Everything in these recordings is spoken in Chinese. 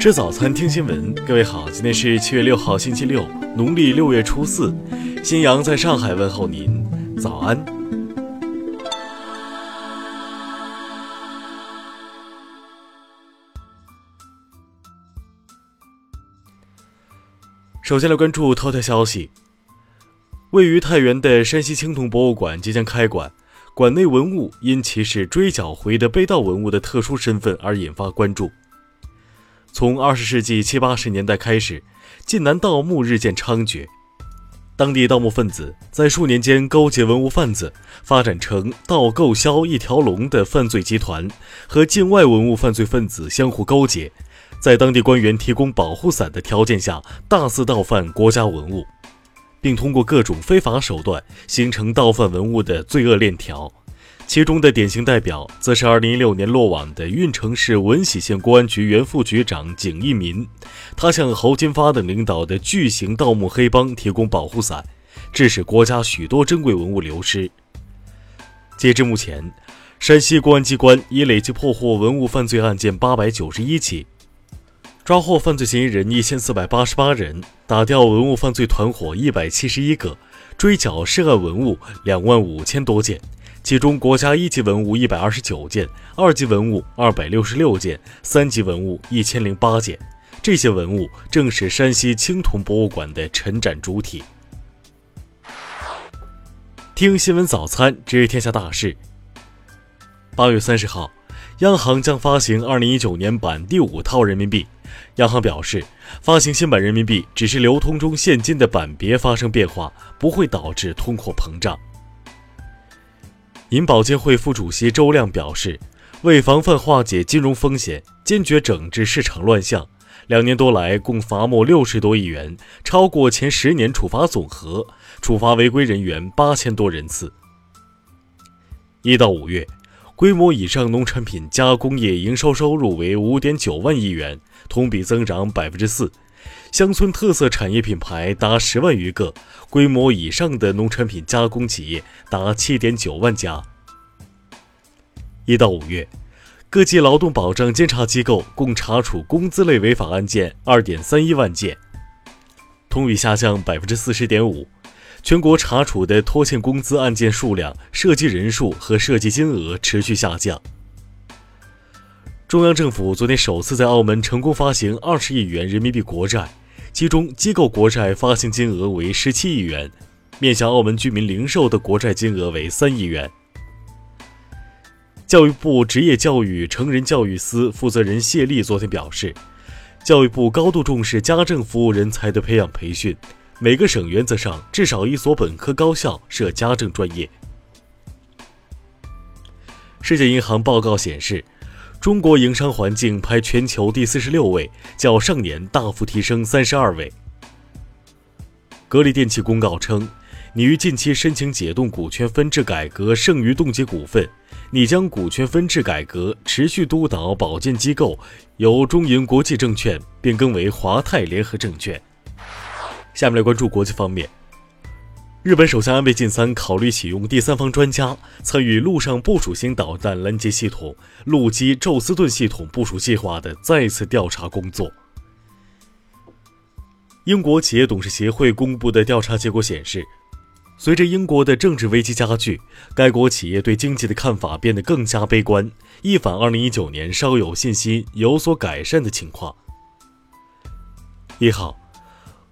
吃早餐，听新闻。各位好，今天是七月六号，星期六，农历六月初四。新阳在上海问候您，早安。首先来关注头条消息：位于太原的山西青铜博物馆即将开馆，馆内文物因其是追缴回的被盗文物的特殊身份而引发关注。从二十世纪七八十年代开始，晋南盗墓日渐猖獗，当地盗墓分子在数年间勾结文物贩子，发展成盗购销一条龙的犯罪集团，和境外文物犯罪分子相互勾结，在当地官员提供保护伞的条件下，大肆盗犯国家文物，并通过各种非法手段形成盗犯文物的罪恶链条。其中的典型代表，则是2016年落网的运城市闻喜县公安局原副局长景一民。他向侯金发等领导的巨型盗墓黑帮提供保护伞，致使国家许多珍贵文物流失。截至目前，山西公安机关已累计破获文物犯罪案件891起，抓获犯罪嫌疑人1488人，打掉文物犯罪团伙171个，追缴涉案文物2万五千多件。其中，国家一级文物一百二十九件，二级文物二百六十六件，三级文物一千零八件。这些文物正是山西青铜博物馆的陈展主体。听新闻早餐，知天下大事。八月三十号，央行将发行二零一九年版第五套人民币。央行表示，发行新版人民币只是流通中现金的版别发生变化，不会导致通货膨胀。银保监会副主席周亮表示，为防范化解金融风险，坚决整治市场乱象，两年多来共罚没六十多亿元，超过前十年处罚总和，处罚违规人员八千多人次。一到五月，规模以上农产品加工业营收收入为五点九万亿元，同比增长百分之四。乡村特色产业品牌达十万余个，规模以上的农产品加工企业达七点九万家。一到五月，各级劳动保障监察机构共查处工资类违法案件二点三一万件，同比下降百分之四十点五。全国查处的拖欠工资案件数量、涉及人数和涉及金额持续下降。中央政府昨天首次在澳门成功发行二十亿元人民币国债。其中，机构国债发行金额为十七亿元，面向澳门居民零售的国债金额为三亿元。教育部职业教育成人教育司负责人谢丽昨天表示，教育部高度重视家政服务人才的培养培训，每个省原则上至少一所本科高校设家政专业。世界银行报告显示。中国营商环境排全球第四十六位，较上年大幅提升三十二位。格力电器公告称，拟于近期申请解冻股权分置改革剩余冻结股份，拟将股权分置改革持续督导保荐机构由中银国际证券变更为华泰联合证券。下面来关注国际方面。日本首相安倍晋三考虑启用第三方专家参与陆上部署型导弹拦截系统陆基宙斯盾系统部署计划的再次调查工作。英国企业董事协会公布的调查结果显示，随着英国的政治危机加剧，该国企业对经济的看法变得更加悲观，一反2019年稍有信心有所改善的情况。一号。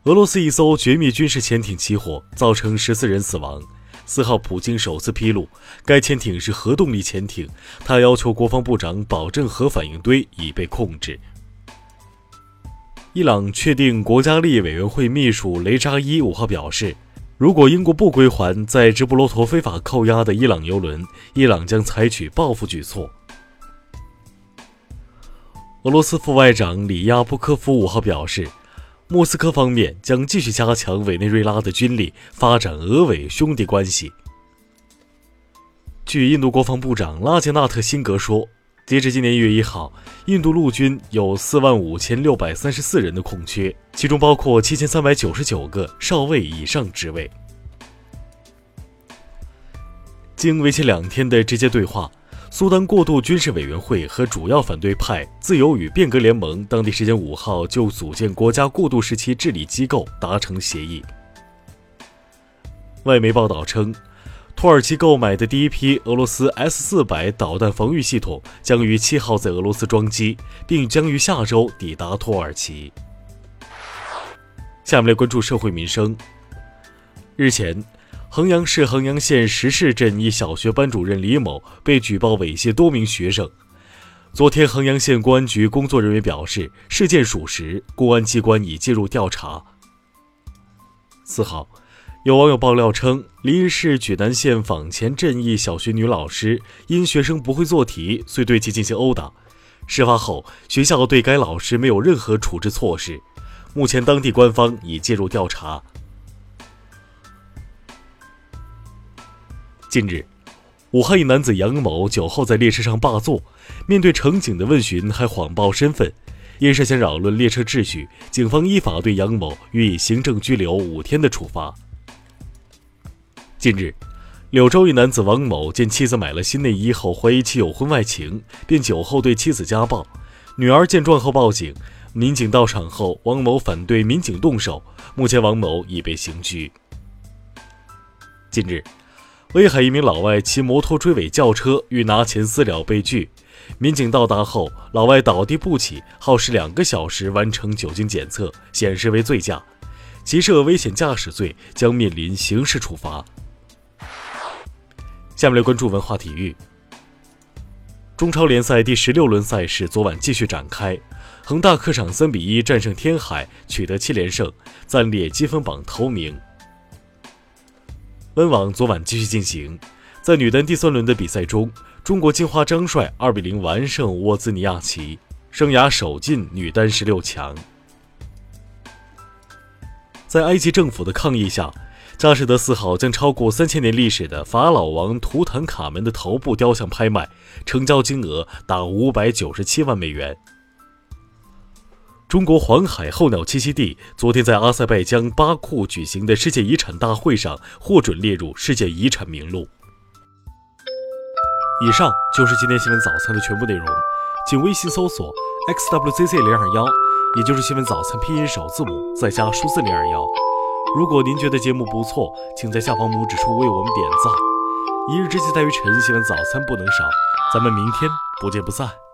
俄罗斯一艘绝密军事潜艇起火，造成十四人死亡。四号，普京首次披露该潜艇是核动力潜艇，他要求国防部长保证核反应堆已被控制。伊朗确定国家利益委员会秘书雷扎伊五号表示，如果英国不归还在直布罗陀非法扣押的伊朗油轮，伊朗将采取报复举措。俄罗斯副外长里亚布科夫五号表示。莫斯科方面将继续加强委内瑞拉的军力，发展俄委兄弟关系。据印度国防部长拉杰纳特辛格说，截至今年一月一号，印度陆军有四万五千六百三十四人的空缺，其中包括七千三百九十九个少尉以上职位。经为期两天的直接对话，苏丹过渡军事委员会和主要反对派自由与变革联盟当地时间五号就组建国家过渡时期治理机构达成协议。外媒报道称，土耳其购买的第一批俄罗斯 S 四百导弹防御系统将于七号在俄罗斯装机，并将于下周抵达土耳其。下面来关注社会民生。日前。衡阳市衡阳县石市镇一小学班主任李某被举报猥亵多名学生。昨天，衡阳县公安局工作人员表示，事件属实，公安机关已介入调查。四号，有网友爆料称，临沂市莒南县坊前镇一小学女老师因学生不会做题，遂对其进行殴打。事发后，学校对该老师没有任何处置措施。目前，当地官方已介入调查。近日，武汉一男子杨某酒后在列车上霸座，面对乘警的问询还谎报身份，因涉嫌扰乱列车秩序，警方依法对杨某予以行政拘留五天的处罚。近日，柳州一男子王某见妻子买了新内衣后，怀疑其有婚外情，便酒后对妻子家暴，女儿见状后报警，民警到场后，王某反对民警动手，目前王某已被刑拘。近日。威海一名老外骑摩托追尾轿车，欲拿钱私了被拒。民警到达后，老外倒地不起，耗时两个小时完成酒精检测，显示为醉驾，其涉危险驾驶罪，将面临刑事处罚。下面来关注文化体育。中超联赛第十六轮赛事昨晚继续展开，恒大客场三比一战胜天海，取得七连胜，暂列积分榜头名。温网昨晚继续进行，在女单第三轮的比赛中，中国金花张帅二比零完胜沃兹尼亚奇，生涯首进女单十六强。在埃及政府的抗议下，佳士得四号将超过三千年历史的法老王图坦卡门的头部雕像拍卖，成交金额达五百九十七万美元。中国黄海候鸟栖息地昨天在阿塞拜疆巴库举行的世界遗产大会上获准列入世界遗产名录。以上就是今天新闻早餐的全部内容，请微信搜索 xwzc 零二幺，也就是新闻早餐拼音首字母再加数字零二幺。如果您觉得节目不错，请在下方拇指处为我们点赞。一日之计在于晨，新闻早餐不能少，咱们明天不见不散。